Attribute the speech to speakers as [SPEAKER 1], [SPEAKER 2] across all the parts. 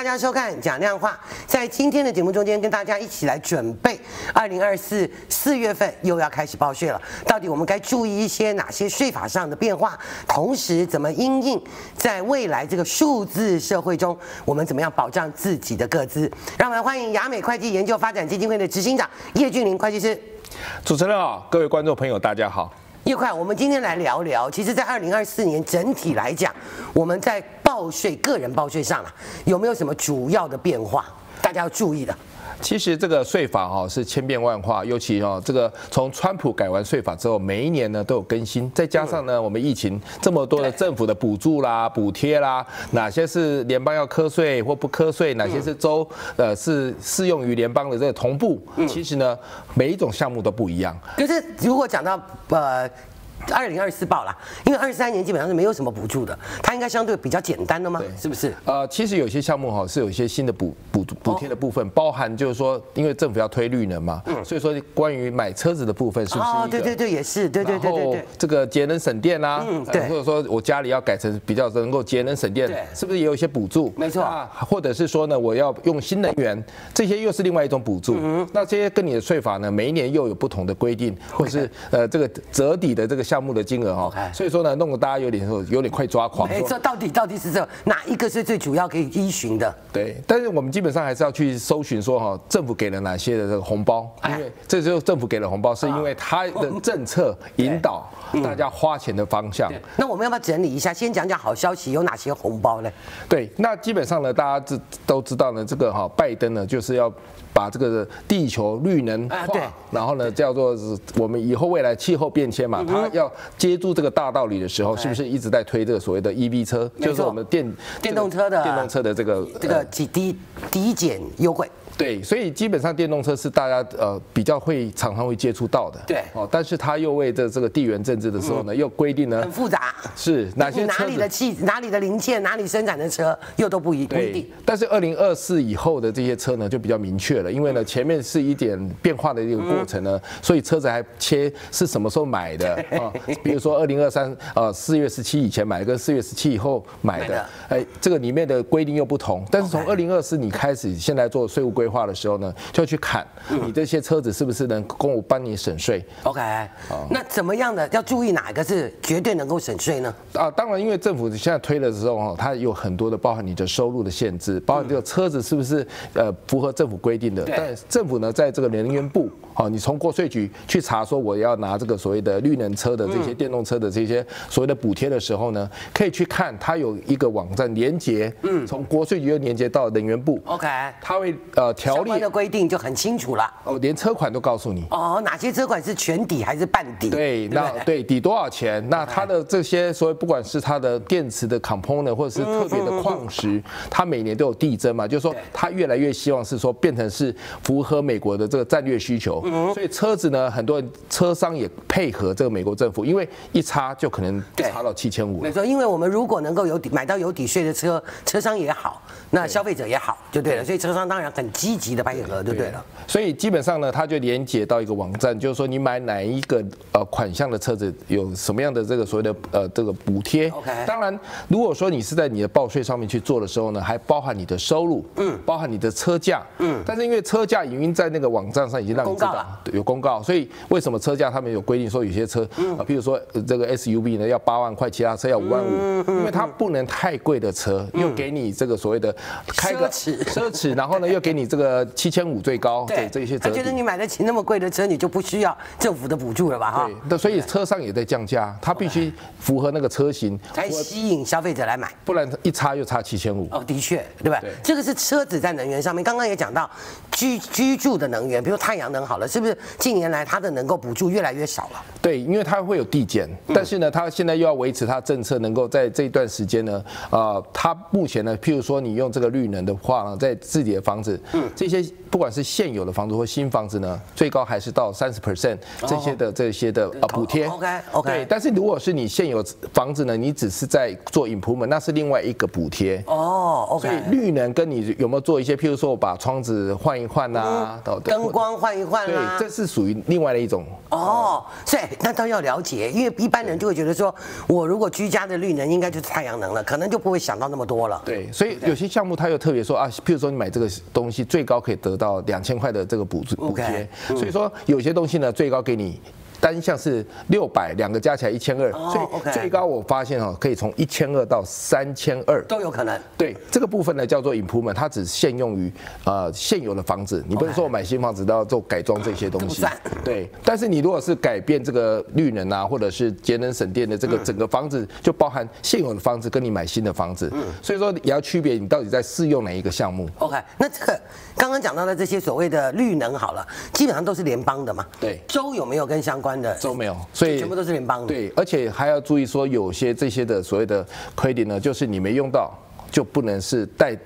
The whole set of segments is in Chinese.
[SPEAKER 1] 大家收看《讲量化》。在今天的节目中间，跟大家一起来准备二零二四四月份又要开始报税了。到底我们该注意一些哪些税法上的变化？同时，怎么因应在未来这个数字社会中，我们怎么样保障自己的个资？让我们欢迎亚美会计研究发展基金会的执行长叶俊林会计师。
[SPEAKER 2] 主持人好，各位观众朋友，大家好。
[SPEAKER 1] 叶快，我们今天来聊聊，其实，在二零二四年整体来讲，我们在报税、个人报税上啊，有没有什么主要的变化？大家要注意的。
[SPEAKER 2] 其实这个税法哈是千变万化，尤其哈这个从川普改完税法之后，每一年呢都有更新，再加上呢我们疫情这么多的政府的补助啦、补贴啦，哪些是联邦要课税或不课税，哪些是州呃是适用于联邦的这个同步，其实呢每一种项目都不一样。
[SPEAKER 1] 可是如果讲到呃。二零二四报啦，因为二三年基本上是没有什么补助的，它应该相对比较简单的吗？是不是？
[SPEAKER 2] 呃，其实有些项目哈是有一些新的补补补贴的部分，包含就是说，因为政府要推绿能嘛，嗯，所以说关于买车子的部分是不是？
[SPEAKER 1] 哦，对对对，也是，对对对对对。
[SPEAKER 2] 这个节能省电啦，嗯，对，或者说我家里要改成比较能够节能省电，是不是也有一些补助？
[SPEAKER 1] 没错。
[SPEAKER 2] 啊或者是说呢，我要用新能源，这些又是另外一种补助。嗯，那这些跟你的税法呢，每一年又有不同的规定，或者是呃这个折抵的这个项目的金额哈。所以说呢，弄得大家有点有点快抓狂。
[SPEAKER 1] 哎，这到底到底是这哪一个是最主要可以依循的？
[SPEAKER 2] 对，但是我们基本上还是要去搜寻说哈，政府给了哪些的这个红包？因为这就是政府给了红包，是因为他的政策引导大家花钱的方向。
[SPEAKER 1] 那我们要不要整理一下？先讲讲好消息有哪些红包呢？
[SPEAKER 2] 对，那基本上呢，大家知都知道呢，这个哈拜登呢就是要。把这个地球绿能化，对，然后呢，叫做是我们以后未来气候变迁嘛，他要接住这个大道理的时候，是不是一直在推这个所谓的 EV 车，就是我们电
[SPEAKER 1] 电动车的
[SPEAKER 2] 电动车的这个
[SPEAKER 1] 这个几低低减优惠。
[SPEAKER 2] 对，所以基本上电动车是大家呃比较会常常会接触到的。
[SPEAKER 1] 对，
[SPEAKER 2] 哦，但是它又为这这个地缘政治的时候呢，又规定呢
[SPEAKER 1] 很复杂，
[SPEAKER 2] 是哪些
[SPEAKER 1] 哪里的气哪里的零件哪里生产的车又都不一不一定。
[SPEAKER 2] 但是二零二四以后的这些车呢就比较明确了，因为呢前面是一点变化的一个过程呢，所以车子还切是什么时候买的啊？比如说二零二三呃四月十七以前买跟四月十七以后买的，哎，这个里面的规定又不同。但是从二零二四你开始现在做税务规划。的时候呢，就要去砍你这些车子是不是能够帮你省税。
[SPEAKER 1] OK，那怎么样的要注意哪个是绝对能够省税呢？
[SPEAKER 2] 啊，当然，因为政府现在推的时候哈，它有很多的包含你的收入的限制，包含这个车子是不是呃符合政府规定的。但政府呢，在这个能源部，好，你从国税局去查说我要拿这个所谓的绿能车的这些电动车的这些所谓的补贴的时候呢，可以去看它有一个网站连接，嗯，从国税局又连接到能源部。
[SPEAKER 1] OK，
[SPEAKER 2] 它会呃。条例
[SPEAKER 1] 的规定就很清楚了。
[SPEAKER 2] 哦，连车款都告诉你。
[SPEAKER 1] 哦，哪些车款是全抵还是半抵？
[SPEAKER 2] 对，那对？抵多少钱？那它的这些所谓不管是它的电池的 component 或者是特别的矿石，它每年都有递增嘛，就是说它越来越希望是说变成是符合美国的这个战略需求，所以车子呢，很多车商也配合这个美国政府，因为一差就可能差到七千五。
[SPEAKER 1] 没错，因为我们如果能够有抵买到有抵税的车，车商也好，那消费者也好，就对了。所以车商当然很积极的配合，对不对了？
[SPEAKER 2] 所以基本上呢，它就连接到一个网站，就是说你买哪一个呃款项的车子，有什么样的这个所谓的呃这个补贴。OK。当然，如果说你是在你的报税上面去做的时候呢，还包含你的收入，嗯，包含你的车价，嗯。但是因为车价已经在那个网站上已经让你知道了，有公告，所以为什么车价他们有规定说有些车啊，比如说这个 SUV 呢要八万块，其他车要五万五，因为它不能太贵的车，又给你这个所谓的开个奢侈，然后呢又给你这个。七千五最高，对这些，他
[SPEAKER 1] 觉得你买得起那么贵的车，你就不需要政府的补助了吧？哈，
[SPEAKER 2] 对，那所以车上也在降价，它必须符合那个车型，
[SPEAKER 1] 才吸引消费者来买，
[SPEAKER 2] 不然一差又差七千五。
[SPEAKER 1] 哦，的确，对吧？这个是车子在能源上面，刚刚也讲到居居住的能源，比如太阳能好了，是不是近年来它的能够补助越来越少了？
[SPEAKER 2] 对，因为它会有递减，但是呢，它现在又要维持它政策，能够在这一段时间呢，呃，它目前呢，譬如说你用这个绿能的话呢，在自己的房子，这些不管是现有的房子或新房子呢，最高还是到三十 percent 这些的这些的呃补贴。
[SPEAKER 1] OK OK。
[SPEAKER 2] 对，但是如果是你现有房子呢，你只是在做 improvement，那是另外一个补贴。
[SPEAKER 1] 哦，OK。
[SPEAKER 2] 所以绿能跟你有没有做一些，譬如说我把窗子换一换啊，
[SPEAKER 1] 灯光换一换啊，
[SPEAKER 2] 对，这是属于另外的一种。
[SPEAKER 1] 哦，所以那都要了解，因为一般人就会觉得说，我如果居家的绿能应该就是太阳能了，可能就不会想到那么多了。
[SPEAKER 2] 对，所以有些项目他又特别说啊，譬如说你买这个东西最高可以得到两千块的这个补助补贴，所以说有些东西呢最高给你。单项是六百，两个加起来一千二，所以最高我发现哈，可以从一千二到三千二
[SPEAKER 1] 都有可能。
[SPEAKER 2] 对，这个部分呢叫做 improvement，它只限用于呃现有的房子，你不是说我买新房子都要做改装这些东西。对，但是你如果是改变这个绿能啊，或者是节能省电的这个整个房子，就包含现有的房子跟你买新的房子。嗯，所以说也要区别你到底在适用哪一个项目。
[SPEAKER 1] OK，那这个刚刚讲到的这些所谓的绿能好了，基本上都是联邦的嘛。
[SPEAKER 2] 对，
[SPEAKER 1] 州有没有跟相关？
[SPEAKER 2] 都没有，所以
[SPEAKER 1] 全部都是联邦的。
[SPEAKER 2] 对，而且还要注意说，有些这些的所谓的 credit 呢，就是你没用到，就不能是带，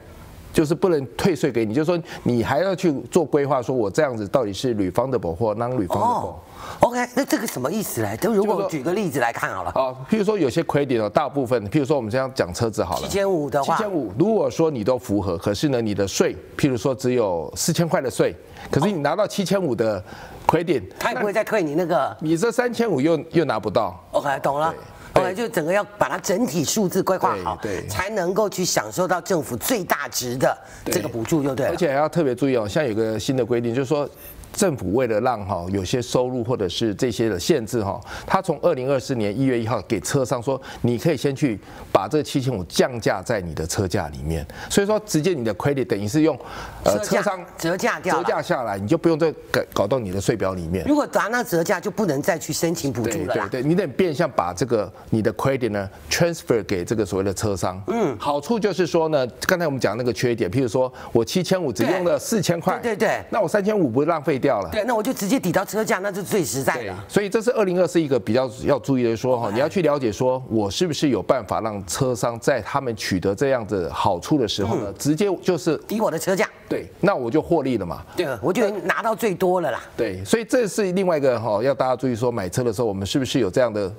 [SPEAKER 2] 就是不能退税给你，就是说你还要去做规划，说我这样子到底是 refundable 或 non-refundable。哦
[SPEAKER 1] ，OK，那这个什么意思呢？就如果举个例子来看好了。
[SPEAKER 2] 啊，譬如说有些 credit 呢，大部分，譬如说我们这样讲车子好了，
[SPEAKER 1] 七千五的话，
[SPEAKER 2] 七千五，如果说你都符合，可是呢，你的税，譬如说只有四千块的税，可是你拿到七千五的。credit，
[SPEAKER 1] 他也不会再退你那个，
[SPEAKER 2] 你这三千五又又拿不到。
[SPEAKER 1] OK，懂了。OK，就整个要把它整体数字规划好，
[SPEAKER 2] 对，
[SPEAKER 1] 才能够去享受到政府最大值的这个补助，就对。
[SPEAKER 2] 而且还要特别注意哦，现在有个新的规定，就是说。政府为了让哈有些收入或者是这些的限制哈，他从二零二四年一月一号给车商说，你可以先去把这七千五降价在你的车价里面，所以说直接你的 credit 等于是用呃车商
[SPEAKER 1] 折价掉
[SPEAKER 2] 折价下来，你就不用再搞搞到你的税表里面。
[SPEAKER 1] 如果达那折价就不能再去申请补助了。
[SPEAKER 2] 对对对，你得变相把这个你的 credit 呢 transfer 给这个所谓的车商。嗯，好处就是说呢，刚才我们讲那个缺点，譬如说我七千五只用了四千块，
[SPEAKER 1] 对对，
[SPEAKER 2] 那我三千五不是浪费掉了？
[SPEAKER 1] 对，那我就直接抵到车价，那是最实在的。
[SPEAKER 2] 所以这是二零二四一个比较要注意的说哈，你要去了解说，我是不是有办法让车商在他们取得这样子好处的时候呢，直接就是
[SPEAKER 1] 抵我的车价。
[SPEAKER 2] 对，那我就获利了嘛。
[SPEAKER 1] 对，我就拿到最多了啦。
[SPEAKER 2] 对，所以这是另外一个哈，要大家注意说，买车的时候我们是不是有这样的。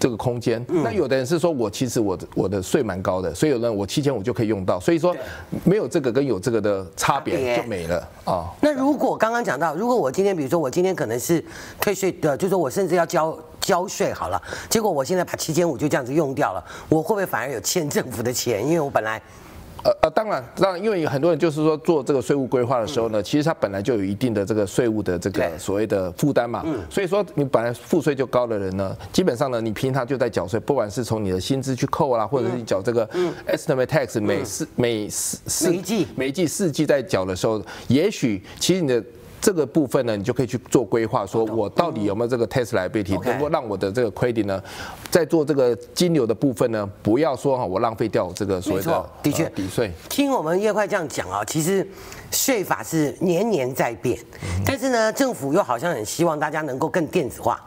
[SPEAKER 2] 这个空间，那有的人是说，我其实我我的税蛮高的，所以有人我七千五就可以用到，所以说没有这个跟有这个的差别就没了啊。
[SPEAKER 1] 那如果刚刚讲到，如果我今天比如说我今天可能是退税的，就是说我甚至要交交税好了，结果我现在把七千五就这样子用掉了，我会不会反而有欠政府的钱？因为我本来。
[SPEAKER 2] 呃呃，当然，当然，因为有很多人就是说做这个税务规划的时候呢，其实他本来就有一定的这个税务的这个所谓的负担嘛。嗯。所以说你本来赋税就高的人呢，基本上呢，你平常就在缴税，不管是从你的薪资去扣啦，或者是你缴这个 estimate tax 每四每四四季每一季四季在缴的时候，也许其实你的。这个部分呢，你就可以去做规划，说我到底有没有这个 tax liability，能够让我的这个 credit 呢，在做这个金流的部分呢，不要说哈，我浪费掉这个所谓的的确抵税。
[SPEAKER 1] 听我们叶快这样讲啊，其实税法是年年在变，但是呢，政府又好像很希望大家能够更电子化，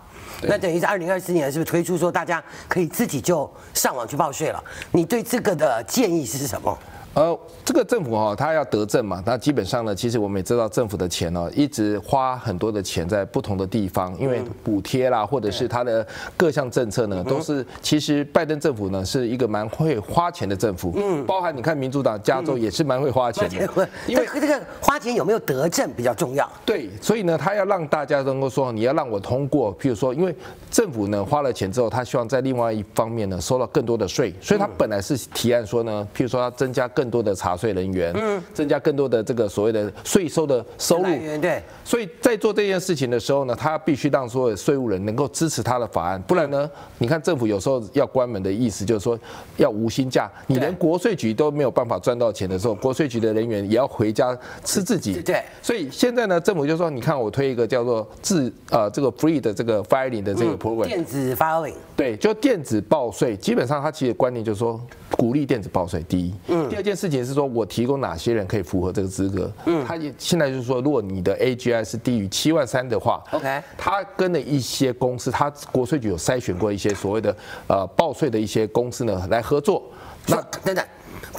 [SPEAKER 1] 那等于是二零二四年是不是推出说大家可以自己就上网去报税了？你对这个的建议是什么？
[SPEAKER 2] 呃，这个政府哈，他要得政嘛，那基本上呢，其实我们也知道政府的钱呢，一直花很多的钱在不同的地方，因为补贴啦，或者是他的各项政策呢，都是其实拜登政府呢是一个蛮会花钱的政府，嗯，包含你看民主党加州也是蛮会花钱的，
[SPEAKER 1] 因为这个花钱有没有得政比较重要，
[SPEAKER 2] 对，所以呢，他要让大家能够说，你要让我通过，譬如说，因为政府呢花了钱之后，他希望在另外一方面呢收到更多的税，所以他本来是提案说呢，譬如说要增加更更多的查税人员，嗯，增加更多的这个所谓的税收的收入，
[SPEAKER 1] 对。
[SPEAKER 2] 所以在做这件事情的时候呢，他必须让所有税务人能够支持他的法案，不然呢，你看政府有时候要关门的意思就是说要无薪假，你连国税局都没有办法赚到钱的时候，国税局的人员也要回家吃自己。
[SPEAKER 1] 对。
[SPEAKER 2] 所以现在呢，政府就说，你看我推一个叫做自呃这个 free 的这个 filing 的这个 program，
[SPEAKER 1] 电子 filing，
[SPEAKER 2] 对，就电子报税，基本上他其实观念就是说鼓励电子报税，第一，嗯，第二件。事情是说，我提供哪些人可以符合这个资格？嗯，他也现在就是说，如果你的 AGI 是低于七万三的话，OK，他跟了一些公司，他国税局有筛选过一些所谓的呃报税的一些公司呢来合作。
[SPEAKER 1] 那等等，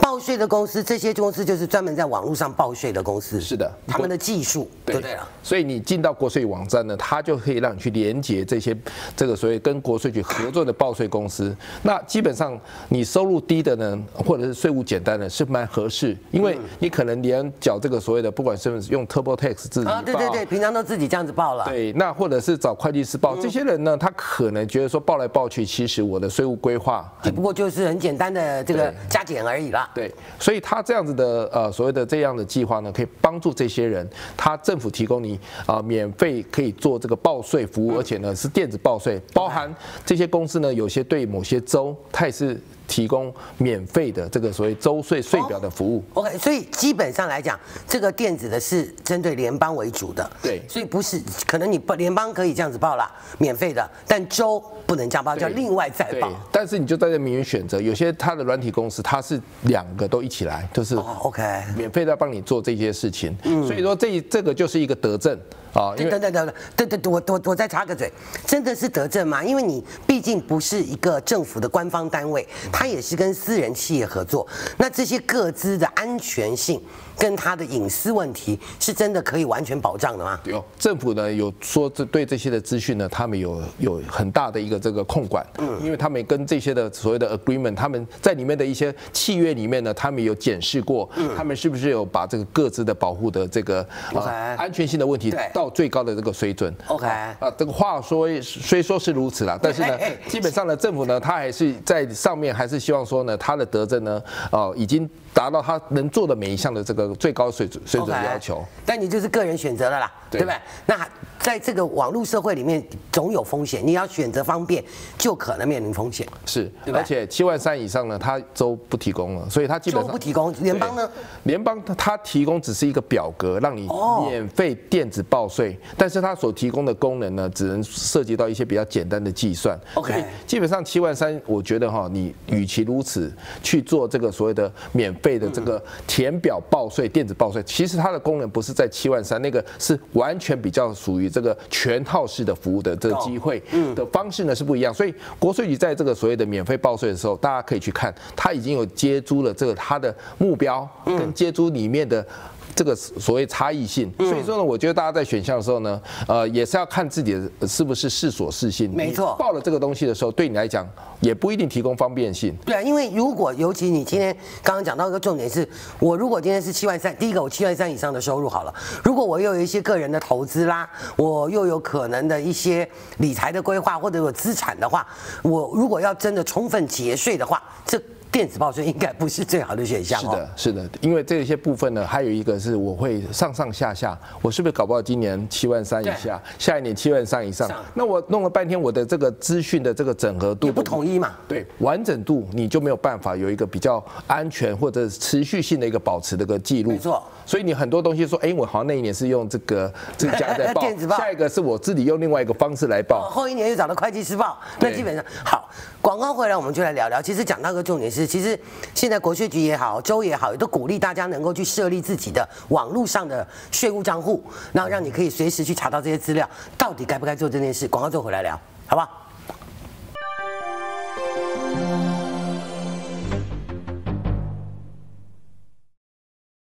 [SPEAKER 1] 报税的公司，这些公司就是专门在网络上报税的公司。
[SPEAKER 2] 是的，
[SPEAKER 1] 他们的技术对对啊。
[SPEAKER 2] 所以你进到国税网站呢，它就可以让你去连接这些这个所谓跟国税局合作的报税公司。那基本上你收入低的呢，或者是税务简单的，是蛮合适，因为你可能连缴这个所谓的不管是用 TurboTax 自己报，
[SPEAKER 1] 啊，对对对，平常都自己这样子报了。
[SPEAKER 2] 对，那或者是找会计师报，这些人呢，他可能觉得说报来报去，其实我的税务规划
[SPEAKER 1] 只不过就是很简单的这个加减而已啦。
[SPEAKER 2] 对，所以他这样子的呃所谓的这样的计划呢，可以帮助这些人，他政府提供你啊免费可以做这个报税服务，而且呢是电子报税，包含这些公司呢有些对某些州，它也是。提供免费的这个所谓周税税表的服务。
[SPEAKER 1] Oh, OK，所以基本上来讲，这个电子的是针对联邦为主的。
[SPEAKER 2] 对，
[SPEAKER 1] 所以不是可能你报联邦可以这样子报啦，免费的，但州不能这样报，叫另外再报。
[SPEAKER 2] 但是你就在这里面选择，有些它的软体公司它是两个都一起来，就是 OK，免费的帮你做这些事情。嗯，所以说这这个就是一个德政。啊，
[SPEAKER 1] 等等等等，对对对，我我我再插个嘴，真的是德政吗？因为你毕竟不是一个政府的官方单位，它也是跟私人企业合作，那这些各资的安全性。跟他的隐私问题是真的可以完全保障的吗？
[SPEAKER 2] 有政府呢有说这对这些的资讯呢，他们有有很大的一个这个控管，嗯，因为他们跟这些的所谓的 agreement，他们在里面的一些契约里面呢，他们有检视过，嗯，他们是不是有把这个各自的保护的这个啊安全性的问题到最高的这个水准
[SPEAKER 1] ？OK
[SPEAKER 2] 啊，这个话说虽说是如此啦，但是呢，基本上呢，政府呢，他还是在上面还是希望说呢，他的德政呢，哦，已经。达到他能做的每一项的这个最高水准水准的要求，
[SPEAKER 1] 但你就是个人选择了啦，对不对？那在这个网络社会里面，总有风险，你要选择方便，就可能面临风险。
[SPEAKER 2] 是，而且七万三以上呢，他都不提供了，所以他基本上
[SPEAKER 1] 不提供。联邦呢？
[SPEAKER 2] 联邦他提供只是一个表格，让你免费电子报税，但是它所提供的功能呢，只能涉及到一些比较简单的计算。OK，基本上七万三，我觉得哈，你与其如此去做这个所谓的免。费的这个填表报税、电子报税，其实它的功能不是在七万三，那个是完全比较属于这个全套式的服务的这个机会的方式呢是不一样。所以国税局在这个所谓的免费报税的时候，大家可以去看，它已经有接租了这个它的目标跟接租里面的。这个所谓差异性，所以说呢，我觉得大家在选项的时候呢，呃，也是要看自己的是不是适所适性。
[SPEAKER 1] 没错，
[SPEAKER 2] 报了这个东西的时候，对你来讲也不一定提供方便性。
[SPEAKER 1] 对啊，因为如果尤其你今天刚刚讲到一个重点是，我如果今天是七万三，第一个我七万三以上的收入好了，如果我又有一些个人的投资啦，我又有可能的一些理财的规划或者有资产的话，我如果要真的充分节税的话，这。电子报税应该不是最好的选项。
[SPEAKER 2] 是的，是的，因为这些部分呢，还有一个是我会上上下下，我是不是搞不好今年七万三以下，下一年七万三以上？那我弄了半天，我的这个资讯的这个整合度
[SPEAKER 1] 不统一嘛？
[SPEAKER 2] 对，完整度你就没有办法有一个比较安全或者持续性的一个保持的一个记录。
[SPEAKER 1] 没错。
[SPEAKER 2] 所以你很多东西说，哎，我好像那一年是用这个这个家在报，电子报，下一个是我自己用另外一个方式来报，
[SPEAKER 1] 后一年又找到会计师报，那基本上好。广告回来我们就来聊聊。其实讲到个重点是，其实现在国税局也好，州也好，也都鼓励大家能够去设立自己的网络上的税务账户，然后让你可以随时去查到这些资料，到底该不该做这件事。广告之后回来聊，好不好？